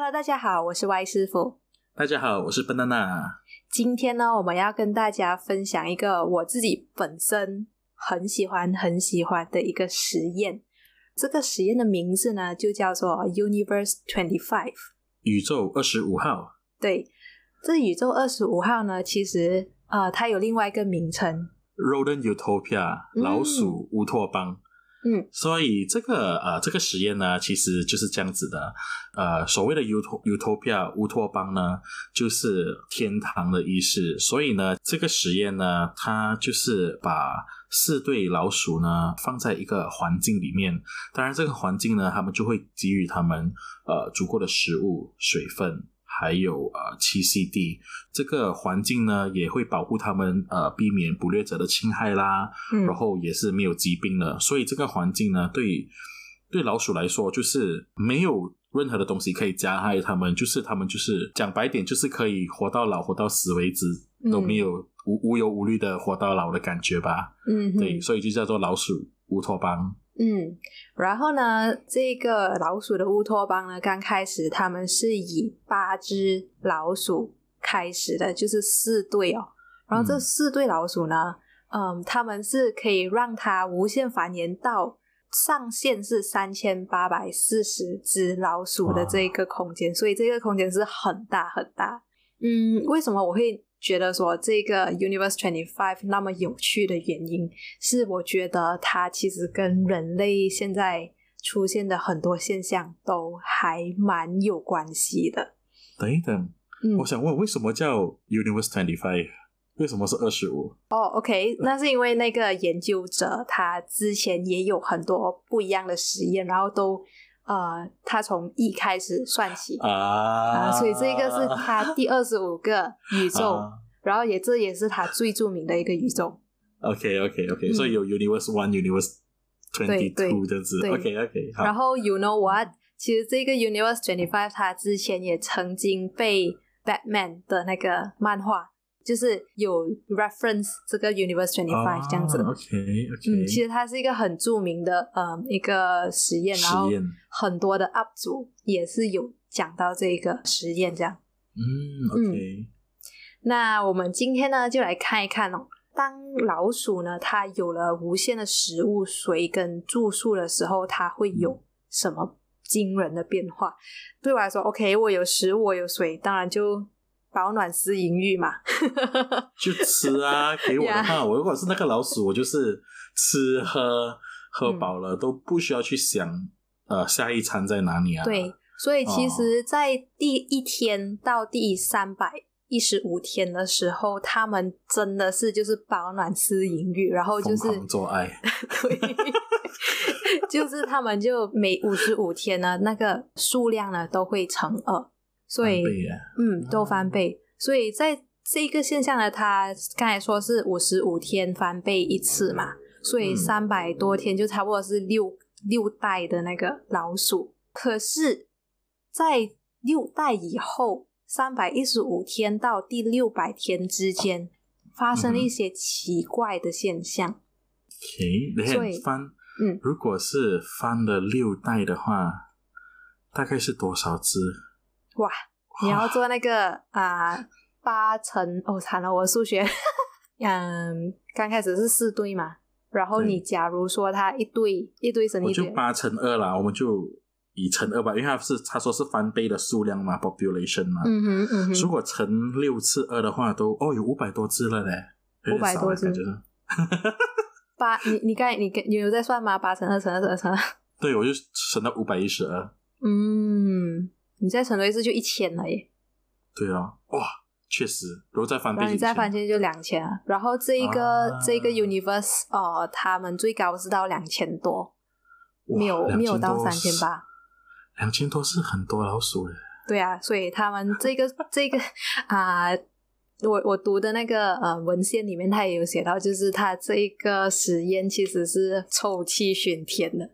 Hello，大家好，我是 Y 师傅。大家好，我是 banana。今天呢，我们要跟大家分享一个我自己本身很喜欢、很喜欢的一个实验。这个实验的名字呢，就叫做 Universe Twenty Five，宇宙二十五号。对，这宇宙二十五号呢，其实呃，它有另外一个名称 Rodent Utopia，老鼠乌托邦。嗯，所以这个呃，这个实验呢，其实就是这样子的。呃，所谓的 Ut Utopia 乌托邦呢，就是天堂的意思。所以呢，这个实验呢，它就是把四对老鼠呢放在一个环境里面。当然，这个环境呢，他们就会给予他们呃足够的食物、水分。还有呃栖息地，这个环境呢也会保护他们呃避免捕猎者的侵害啦，然后也是没有疾病的，所以这个环境呢对对老鼠来说就是没有任何的东西可以加害他们，就是他们就是讲白点就是可以活到老活到死为止都没有无无忧无虑的活到老的感觉吧，嗯，对，所以就叫做老鼠乌托邦。嗯，然后呢，这个老鼠的乌托邦呢，刚开始他们是以八只老鼠开始的，就是四对哦。然后这四对老鼠呢，嗯，他们是可以让它无限繁衍到上限是三千八百四十只老鼠的这个空间，所以这个空间是很大很大。嗯，为什么我会？觉得说这个 Universe Twenty Five 那么有趣的原因，是我觉得它其实跟人类现在出现的很多现象都还蛮有关系的。等一等，我想问，为什么叫 Universe Twenty Five？为什么是二十五？哦，OK，那是因为那个研究者他之前也有很多不一样的实验，然后都。呃，他从一开始算起啊，所以这个是他第二十五个宇宙，然后也这也是他最著名的一个宇宙。OK OK OK，所以有 Universe One、Universe Twenty Two 这样子。OK OK，然后 You know what？其实这个 Universe Twenty Five 它之前也曾经被 Batman 的那个漫画。就是有 reference 这个 Universe Twenty Five 这样子，OK OK，嗯，其实它是一个很著名的呃一个实验，然后很多的 UP 主也是有讲到这个实验这样。嗯，OK。那我们今天呢就来看一看哦，当老鼠呢它有了无限的食物、水跟住宿的时候，它会有什么惊人的变化？对我来说，OK，我有食物，我有水，当然就。保暖思淫欲嘛，就吃啊！给我的话，我如果是那个老鼠，我就是吃喝喝饱了，都不需要去想呃下一餐在哪里啊。对，所以其实，在第一天到第三百一十五天的时候，他们真的是就是保暖思淫欲，然后就是做爱，对，就是他们就每五十五天呢，那个数量呢都会乘二。所以，嗯，都翻倍。所以在这个现象呢，它刚才说是五十五天翻倍一次嘛，所以三百多天就差不多是六六代的那个老鼠。可是，在六代以后，三百一十五天到第六百天之间，发生了一些奇怪的现象。以翻，嗯，如果是翻了六代的话，大概是多少只？哇！你要做那个啊，八乘哦，惨了，我数学，嗯，刚开始是四对嘛，然后你假如说它一对一对成一对，就八乘二啦，我们就以乘二吧，因为它是他说是翻倍的数量嘛，population 嘛，嗯哼嗯哼，如果乘六次二的话，都哦有五百多只了嘞，五百多只，八，你你刚你你有在算吗？八乘二乘二乘二乘二，对，我就乘到五百一十二，嗯。你再乘多一次就一千了耶！对啊，哇，确实，如果再翻倍，你再翻千就两千啊。然后这一个这个 universe 哦，他们最高是到两千多，没有没有到三千八，两千多是很多老鼠诶。对啊，所以他们这个这个 啊，我我读的那个呃文献里面，他也有写到，就是他这一个实验其实是臭气熏天的。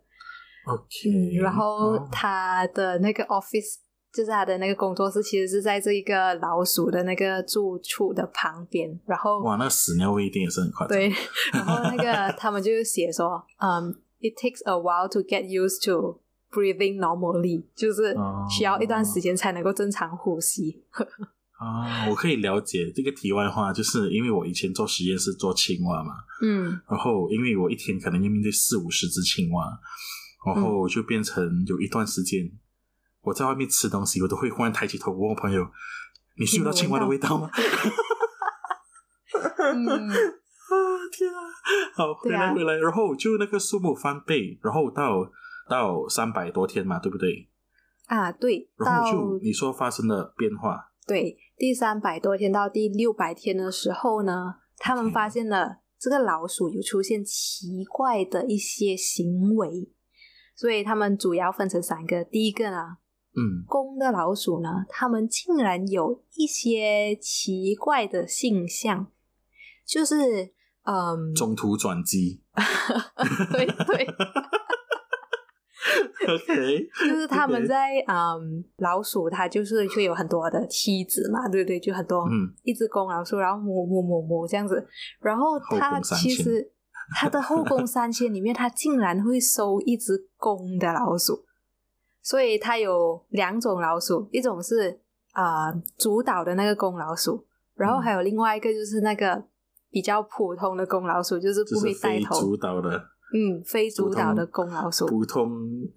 OK，然后他的那个 office。就是他的那个工作室，其实是在这一个老鼠的那个住处的旁边。然后哇，那屎尿味一定也是很快。对，然后那个他们就写说，嗯，it takes a while to get used to breathing normally，就是哦需要一段时间才能够正常呼吸。啊，我可以了解这个题外话，就是因为我以前做实验是做青蛙嘛，嗯然后因为我一天可能要面对四五十只青蛙，然后就变成有一段时间我在外面吃东西，我都会忽然抬起头问我朋友：“你嗅到青蛙的味道吗？”嗯，啊天啊！好，回来回来，然后就那个数目翻倍，然后到到三百多天嘛，对不对？啊，对，然后就你说发生了变化，对第三百多天到第六百天的时候呢，他们发现了这个老鼠有出现奇怪的一些行为，所以他们主要分成三个。第一个呢，嗯，公的老鼠呢，它们竟然有一些奇怪的现象，就是嗯，中途转机。对对，，OK，就是他们在嗯，老鼠它就是会有很多的妻子嘛，对不对？就很多嗯。一只公老鼠，然后母母母母这样子，然后它其实它的后宫三千里面，它竟然会收一只公的老鼠，所以它有两种老鼠，一种是啊、呃主导的那个公老鼠，然后嗯。还有另外一个就是那个比较普通的公老鼠，就是不会带头，主导的。嗯，非主导的公老鼠，普通。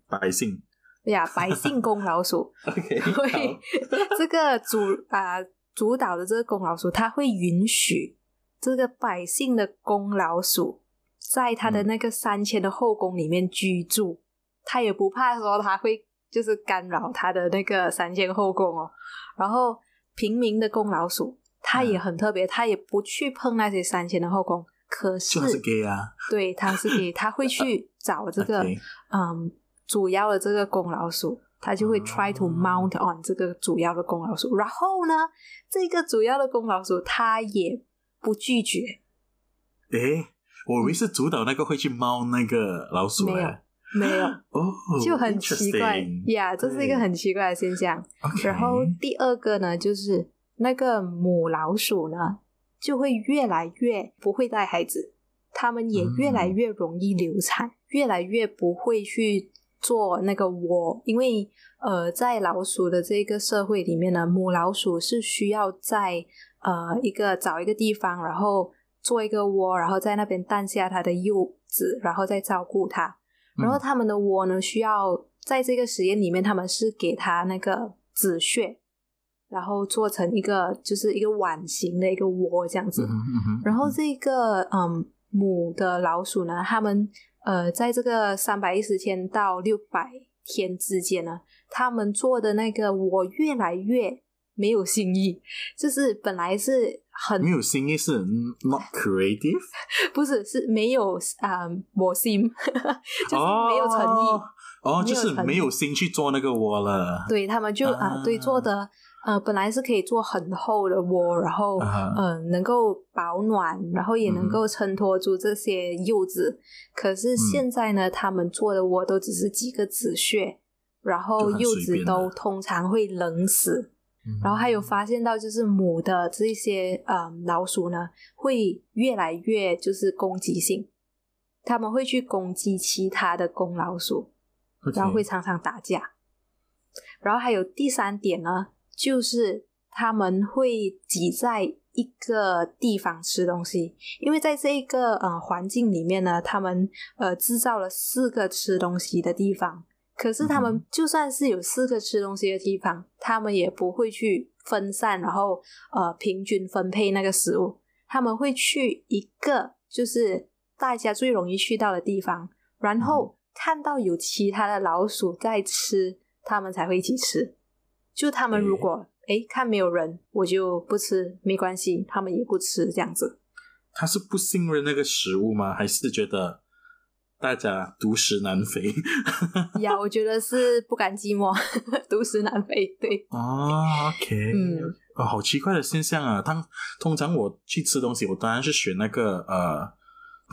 百姓对呀，百姓公老鼠。OK，对，这个主啊、主导的这个公老鼠，它会允许这个百姓的公老鼠在他的嗯。那个三千的后宫里面居住，他也不怕说他会就是干扰他的那个三千后宫哦。然后平民的公老鼠，他也嗯很特别，他也不去碰那些三千的后宫，可是就是 gay 啊，对，他是 gay，他会去找这个 嗯主要的这个公老鼠，他就会哦 try to mount on 这个主要的公老鼠。然后呢，这个主要的公老鼠他也不拒绝，诶，我以为是主导那个会去猫那个老鼠没有嘞，没有，哦，就很奇怪呀这是一个很奇怪的现象。然后第二个呢，就是那个母老鼠呢，就会越来越不会带孩子，它们也越来越容易流产，越来越不会去做那个窝，因为呃，在老鼠的这个社会里面呢，母老鼠是需要在呃一个找一个地方，然后做一个窝，然后在那边诞下它的幼子，然后再照顾它。然后嗯他们的窝呢，需要在这个实验里面，他们是给它那个子穴，然后做成一个就是一个碗形的一个窝这样子。然后这个嗯母的老鼠呢，他们呃在这个三百一十天到六百天之间呢，他们做的那个窝越来越没有新意，就是本来是很没有新意是 not creative，不是是没有啊我心，就是没有诚意。哦，就是没有心去做那个窝了。对他们就啊、啊对做的呃，本来是可以做很厚的窝，然后嗯、能够保暖，然后也能嗯够衬托住这些柚子。可是现在呢，他们做的窝都只是几个子穴，然后柚子都通常会冷死。嗯然后还有发现到，就是母的这些呃老鼠呢，会越来越就是攻击性，他们会去攻击其他的公老鼠。然后会常常打架。然后还有第三点呢，就是他们会挤在一个地方吃东西，因为在这一个呃环境里面呢，他们呃制造了四个吃东西的地方。可是他嗯们就算是有四个吃东西的地方，他们也不会去分散，然后呃平均分配那个食物。他们会去一个就是大家最容易去到的地方，然后看到有其他的老鼠在吃，他们才会一起吃。就他们如果诶看没有人，我就不吃，没关系，他们也不吃这样子。他是不信任那个食物吗？还是觉得大家独食难肥？呀，我觉得是不甘寂寞，独食难肥。对，啊，OK，嗯，哦，好奇怪的现象啊！当通常我去吃东西，我当然是选那个呃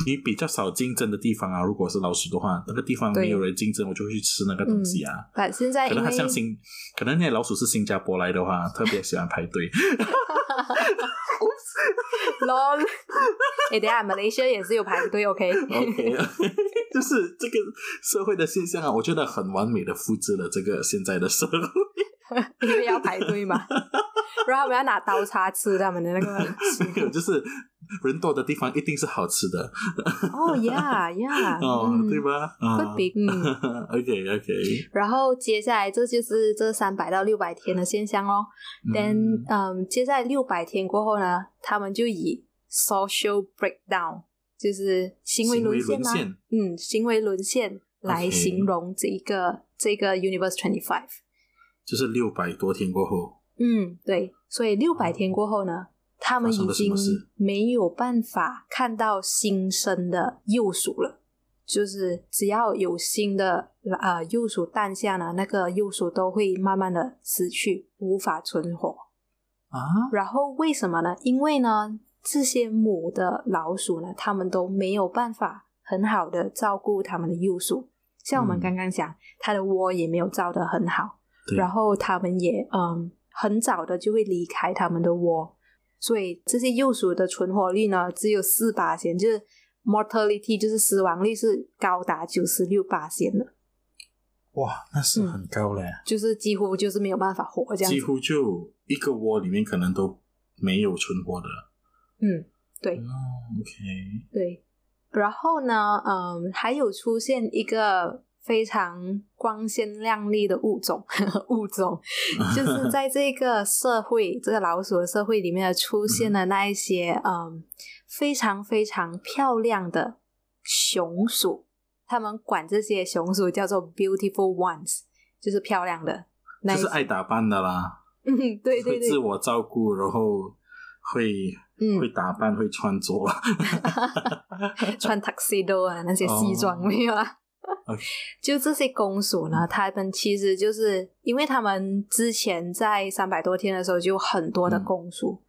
你比较少竞争的地方啊，如果是老鼠的话，那个地方没有人竞争，我就会去吃那个东西啊。但现在可能它因为像新，可能那些老鼠是新加坡来的话，特别喜欢排队。lol，哎，等一下马来西亚也是有排队，OK？OK，就是这个社会的现象啊，我觉得很完美的复制了这个现在的社会。因为要排队嘛，然后我们要拿刀叉吃他们的那个没有，就是人多的地方一定是好吃的，哦呀呀，哦，嗯对吧？啊 could be，嗯。OK OK，然后接下来这就是这三百到六百天的现象哦。then 嗯，接下来六百天过后呢，他们就以 social breakdown，就是行为沦陷吗？嗯，行为沦陷来形容这一个这个 Universe Twenty Five。就是六百多天过后，嗯，对，所以六百天过后呢，他们已经没有办法看到新生的幼鼠了。就是只要有新的呃幼鼠诞下呢，那个幼鼠都会慢慢的死去，无法存活。啊，然后为什么呢？因为呢，这些母的老鼠呢，它们都没有办法很好的照顾它们的幼鼠。像我们嗯刚刚讲，它的窝也没有造得很好，然后它们也嗯很早的就会离开它们的窝，所以这些幼鼠的存活率呢只有四八线，就是 mortality 就是死亡率是高达九十六八线的，哇，那是嗯很高嘞，就是几乎就是没有办法活这样子。几乎就一个窝里面可能都没有存活的。嗯，对。哦，OK，对，然后呢，嗯，还有出现一个非常光鲜亮丽的物种，物种。就是在这个社会，这个老鼠的社会里面出现了那一些，嗯，非常非常漂亮的熊鼠，他们管这些熊鼠叫做 beautiful ones，就是漂亮的，那就是爱打扮的啦，嗯，对对对，会自我照顾，然后会会嗯，打扮，会穿着。穿 tuxedo 啊，那些西装、哦。没有啊？就这些公鼠呢，他们其实就是因为他们之前在三百多天的时候就有很多的嗯。公鼠，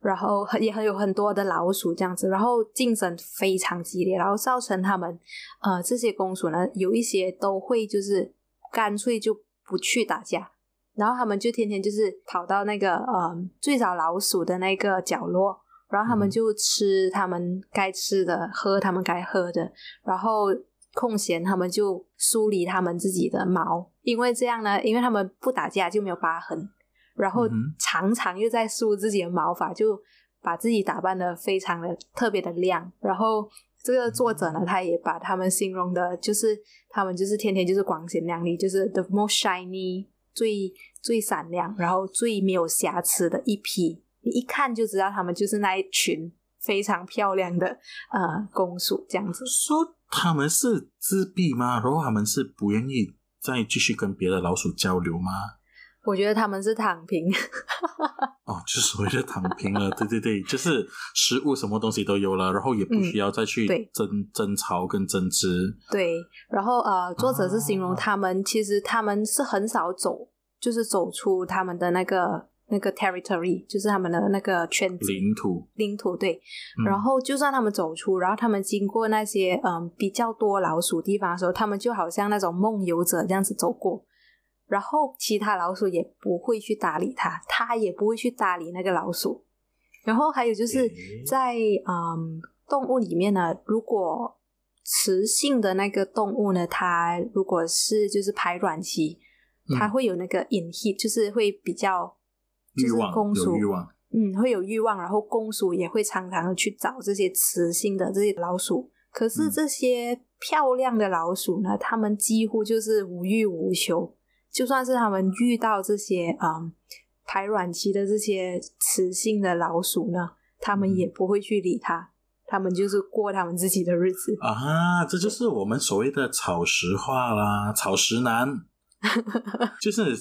然后也很有很多的老鼠这样子，然后竞争非常激烈，然后造成他们呃这些公鼠呢有一些都会就是干脆就不去打架，然后他们就天天就是跑到那个呃最早老鼠的那个角落，然后他们嗯。就吃他们该吃的，喝他们该喝的，然后空闲他们就梳理他们自己的毛，因为这样呢，因为他们不打架就没有疤痕，然后常常又在梳自己的毛发，就把自己打扮的非常的特别的亮，然后。这个作者呢，他也把他们形容的，就是他们就是天天就是光鲜亮丽，就是 the most shiny 最最闪亮，然后最没有瑕疵的一批，你一看就知道他们就是那一群非常漂亮的呃公鼠这样子。说他们是自闭吗？然后他们是不愿意再继续跟别的老鼠交流吗？我觉得他们是躺平，哦，就是所谓的躺平了，对 对对，就是食物什么东西都有了，然后也不需要再去嗯争、争吵跟争执。对。然后呃，作者是形容哦他们、其实他们是很少走，就是走出他们的那个那个 territory，就是他们的那个圈子。领土，领土对。嗯。然后就算他们走出，然后他们经过那些嗯比较多老鼠地方的时候，他们就好像那种梦游者这样子走过，然后其他老鼠也不会去搭理它，它也不会去搭理那个老鼠。然后还有就是诶。在嗯动物里面呢，如果雌性的那个动物呢，它如果是就是排卵期，嗯。它会有那个 in heat，就是会比较就是欲望公鼠欲望，嗯，会有欲望，然后公鼠也会常常的去找这些雌性的这些老鼠。可是嗯这些漂亮的老鼠呢，它们几乎就是无欲无求。就算是他们遇到这些嗯排卵期的这些雌性的老鼠呢，他们嗯也不会去理它，他们就是过他们自己的日子。啊，这就是我们所谓的草食化啦，草食男，就是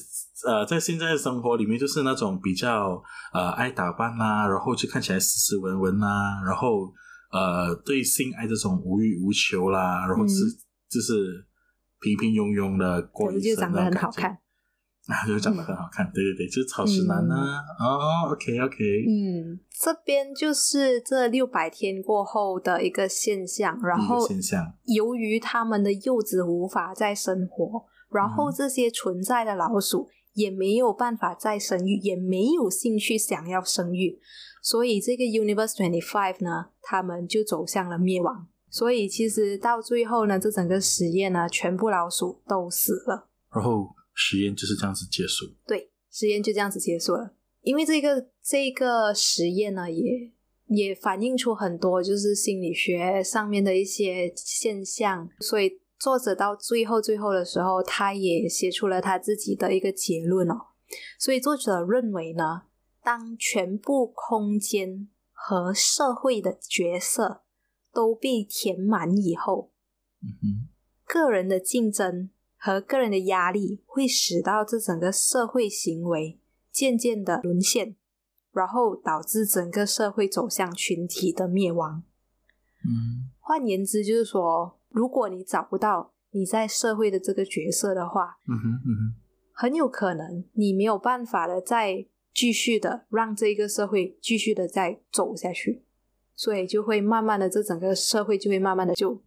呃，在现在的生活里面，就是那种比较呃爱打扮啦，然后就看起来斯斯文文啦，然后呃对性爱这种无欲无求啦，然后是、嗯。就是平平庸庸的过可是一生就长得很好看。啊，就长得很好看，对对对，就是草食男呢。哦，OK OK，嗯，这边就是这六百天过后的一个现象，然后现象，由于他们的幼子无法再生活，然后这些存在的老鼠也没有办法再生育，也没有兴趣想要生育，所以这个 Universe Twenty Five 呢，他们就走向了灭亡。所以其实到最后呢，这整个实验呢，全部老鼠都死了。然后。实验就是这样子结束，对，实验就这样子结束了。因为这个这个实验呢，也也反映出很多就是心理学上面的一些现象，所以作者到最后最后的时候，他也写出了他自己的一个结论哦。所以作者认为呢，当全部空间和社会的角色都被填满以后，嗯哼，个人的竞争。和个人的压力会使到这整个社会行为渐渐的沦陷，然后导致整个社会走向群体的灭亡。嗯，换言之，就是说，如果你找不到你在社会的这个角色的话，嗯哼嗯哼，很有可能你没有办法的再继续的让这个社会继续的再走下去，所以就会慢慢的这整个社会就会慢慢的就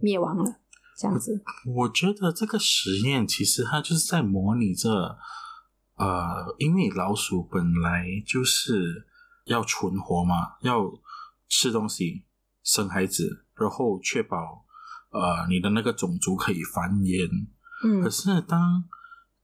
灭亡了。这样子，我觉得这个实验其实它就是在模拟着，呃，因为老鼠本来就是要存活嘛，要吃东西、生孩子，然后确保呃你的那个种族可以繁衍。嗯，可是当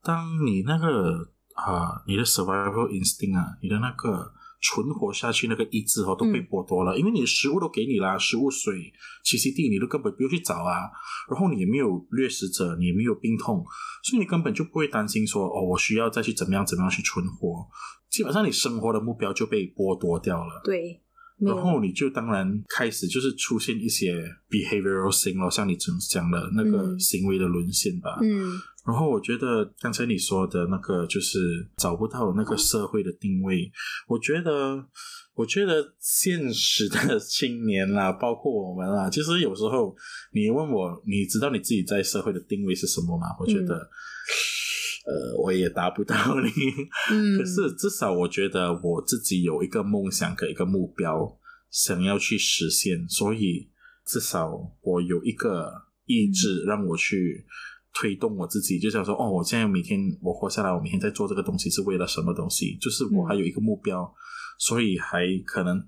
当你那个啊，你的 survival instinct 啊，你的那个。存活下去那个意志哦都被剥夺了，因为你的食物都给你啦，食物、水、栖息地你都根本不用去找啊，然后你也没有掠食者，你也没有病痛，所以你根本就不会担心说哦，我需要再去怎么样怎么样去存活，基本上你生活的目标就被剥夺掉了。对。然后你就当然开始就是出现一些 behavioral thing 咯，像你讲讲的那个行为的沦陷吧。嗯。然后我觉得刚才你说的那个就是找不到那个社会的定位，我觉得，我觉得现实的青年啦，包括我们啊，其实有时候你问我，你知道你自己在社会的定位是什么吗？我觉得，呃，我也达不到你。嗯。可是至少我觉得我自己有一个梦想跟一个目标，想要去实现，所以至少我有一个意志让我去。推动我自己，就想说，哦，我现在每天我活下来，我每天在做这个东西是为了什么东西？就是我还有一个目标，所以还可能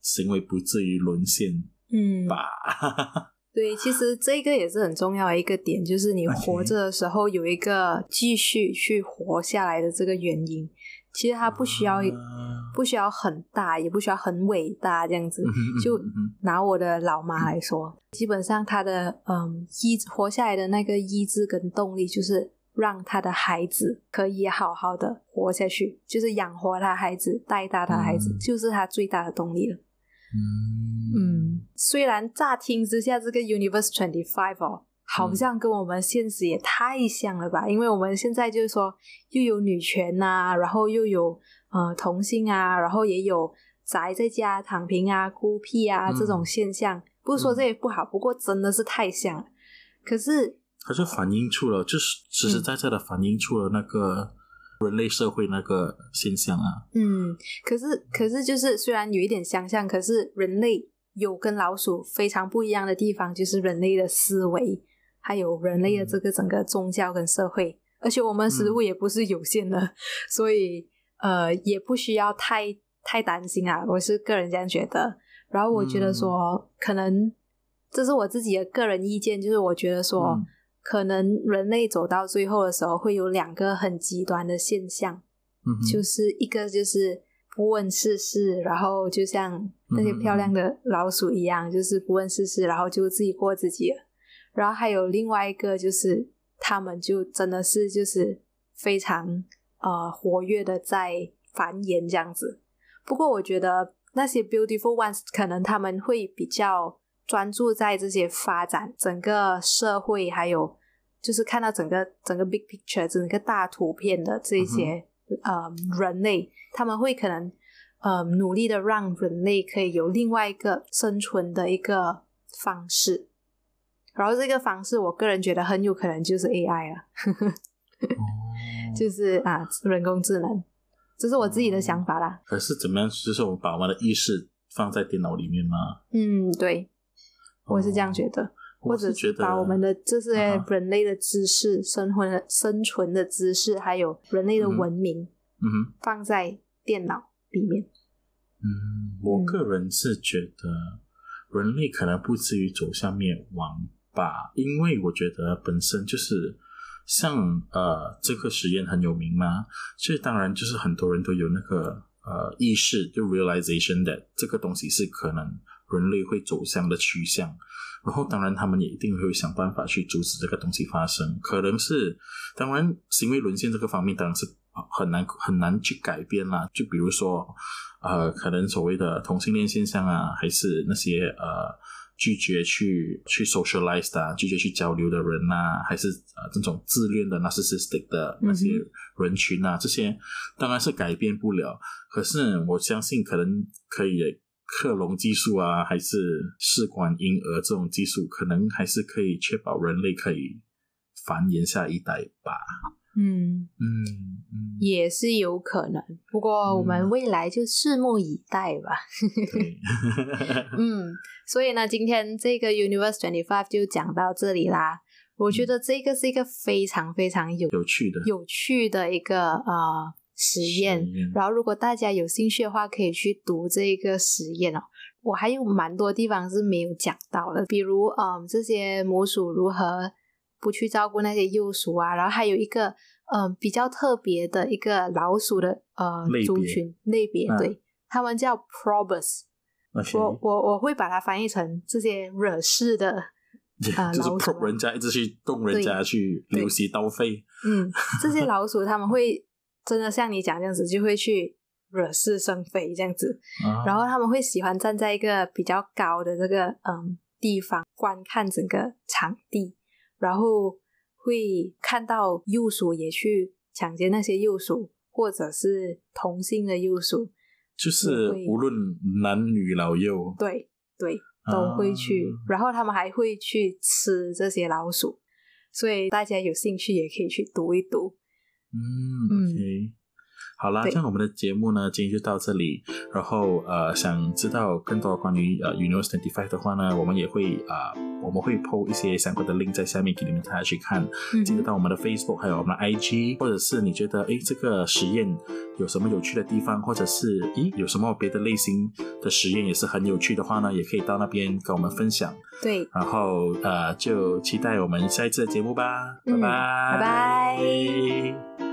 行为不至于沦陷，嗯吧。对，其实这个也是很重要的一个点，就是你活着的时候有一个继续去活下来的这个原因。其实它不需要，不需要很大，也不需要很伟大，这样子。就拿我的老妈来说，基本上她的嗯意活下来的那个意志跟动力，就是让她的孩子可以好好的活下去，就是养活她孩子，带大她孩子，就是她最大的动力了。嗯，虽然乍听之下，这个 Universe Twenty Five 哦。好像跟我们现实也太像了吧？因为我们现在就是说，又有女权呐，然后又有呃同性啊，然后也有宅在家躺平啊、孤僻啊这种现象。不是说这也不好，不过真的是太像了。可是，它是反映出了，就是实实在在的反映出了那个人类社会那个现象啊。嗯，可是可是就是虽然有一点相像，可是人类有跟老鼠非常不一样的地方，就是人类的思维。还有人类的这个整个宗教跟社会，而且我们食物也不是有限的，所以呃也不需要太太担心啊。我是个人这样觉得。然后我觉得说，可能这是我自己的个人意见，就是我觉得说，可能人类走到最后的时候，会有两个很极端的现象，就是一个就是不问世事，然后就像那些漂亮的老鼠一样，就是不问世事，然后就自己过自己。然后还有另外一个，就是他们就真的是就是非常呃活跃的在繁衍这样子。不过我觉得那些 beautiful ones 可能他们会比较专注在这些发展整个社会，还有就是看到整个整个 big picture 整个大图片的这些呃人类，他们会可能呃努力的让人类可以有另外一个生存的一个方式。然后这个方式，我个人觉得很有可能就是 AI 了，就是啊人工智能，这是我自己的想法啦。可是怎么样？就是我们把我们的意识放在电脑里面吗？嗯，对，我是这样觉得，或者是把我们的这些人类的知识、生活的生存的知识，还有人类的文明嗯哼。放在电脑里面。嗯，我个人是觉得人类可能不至于走向灭亡吧，因为我觉得本身就是像呃这个实验很有名嘛，所以当然就是很多人都有那个呃意识，就 realization that 这个东西是可能人类会走向的趋向。然后，当然，他们也一定会想办法去阻止这个东西发生。可能是，当然，行为沦陷这个方面当然是很难很难去改变啦。就比如说，呃，可能所谓的同性恋现象啊，还是那些呃拒绝去去 socialize 的啊、拒绝去交流的人呐、还是呃这种自恋的 narcissistic 的那些人群啊，这些当然是改变不了。可是我相信，可能可以克隆技术啊，还是试管婴儿这种技术，可能还是可以确保人类可以繁衍下一代吧。嗯，嗯嗯，也是有可能，不过我们嗯未来就拭目以待吧。嗯，所以呢，今天这个 Universe Twenty Five 就讲到这里啦。我觉得这个是一个非常非常有有趣的，有趣的一个呃实验。实验然后，如果大家有兴趣的话，可以去读这个实验哦。我还有蛮多地方是没有讲到的，比如嗯，这些母鼠如何不去照顾那些幼鼠啊，然后还有一个嗯比较特别的一个老鼠的呃族群类别，嗯对，他们叫 probus。我我我会把它翻译成这些惹事的啊、就是老鼠人家一直去动人家去流血刀费，嗯，这些老鼠他们会真的像你讲这样子，就会去惹是生非这样子，啊。然后他们会喜欢站在一个比较高的这个嗯地方观看整个场地，然后会看到幼鼠也去抢劫那些幼鼠，或者是同性的幼鼠，就是无论男女老幼，对对，都会去，啊然后他们还会去吃这些老鼠，所以大家有兴趣也可以去读一读。嗯，OK，好啦，对这样我们的节目呢，今天就到这里。然后呃，想知道更多关于呃 Universe Twenty Five 的话呢，我们也会啊、呃我们会 PO 一些相关的 link 在下面给你们大家去看。嗯记得到我们的 Facebook 还有我们的 IG，或者是你觉得诶这个实验有什么有趣的地方，或者是咦有什么别的类型的实验也是很有趣的话呢，也可以到那边跟我们分享。对，然后呃，就期待我们下一次的节目吧，嗯拜拜，拜拜。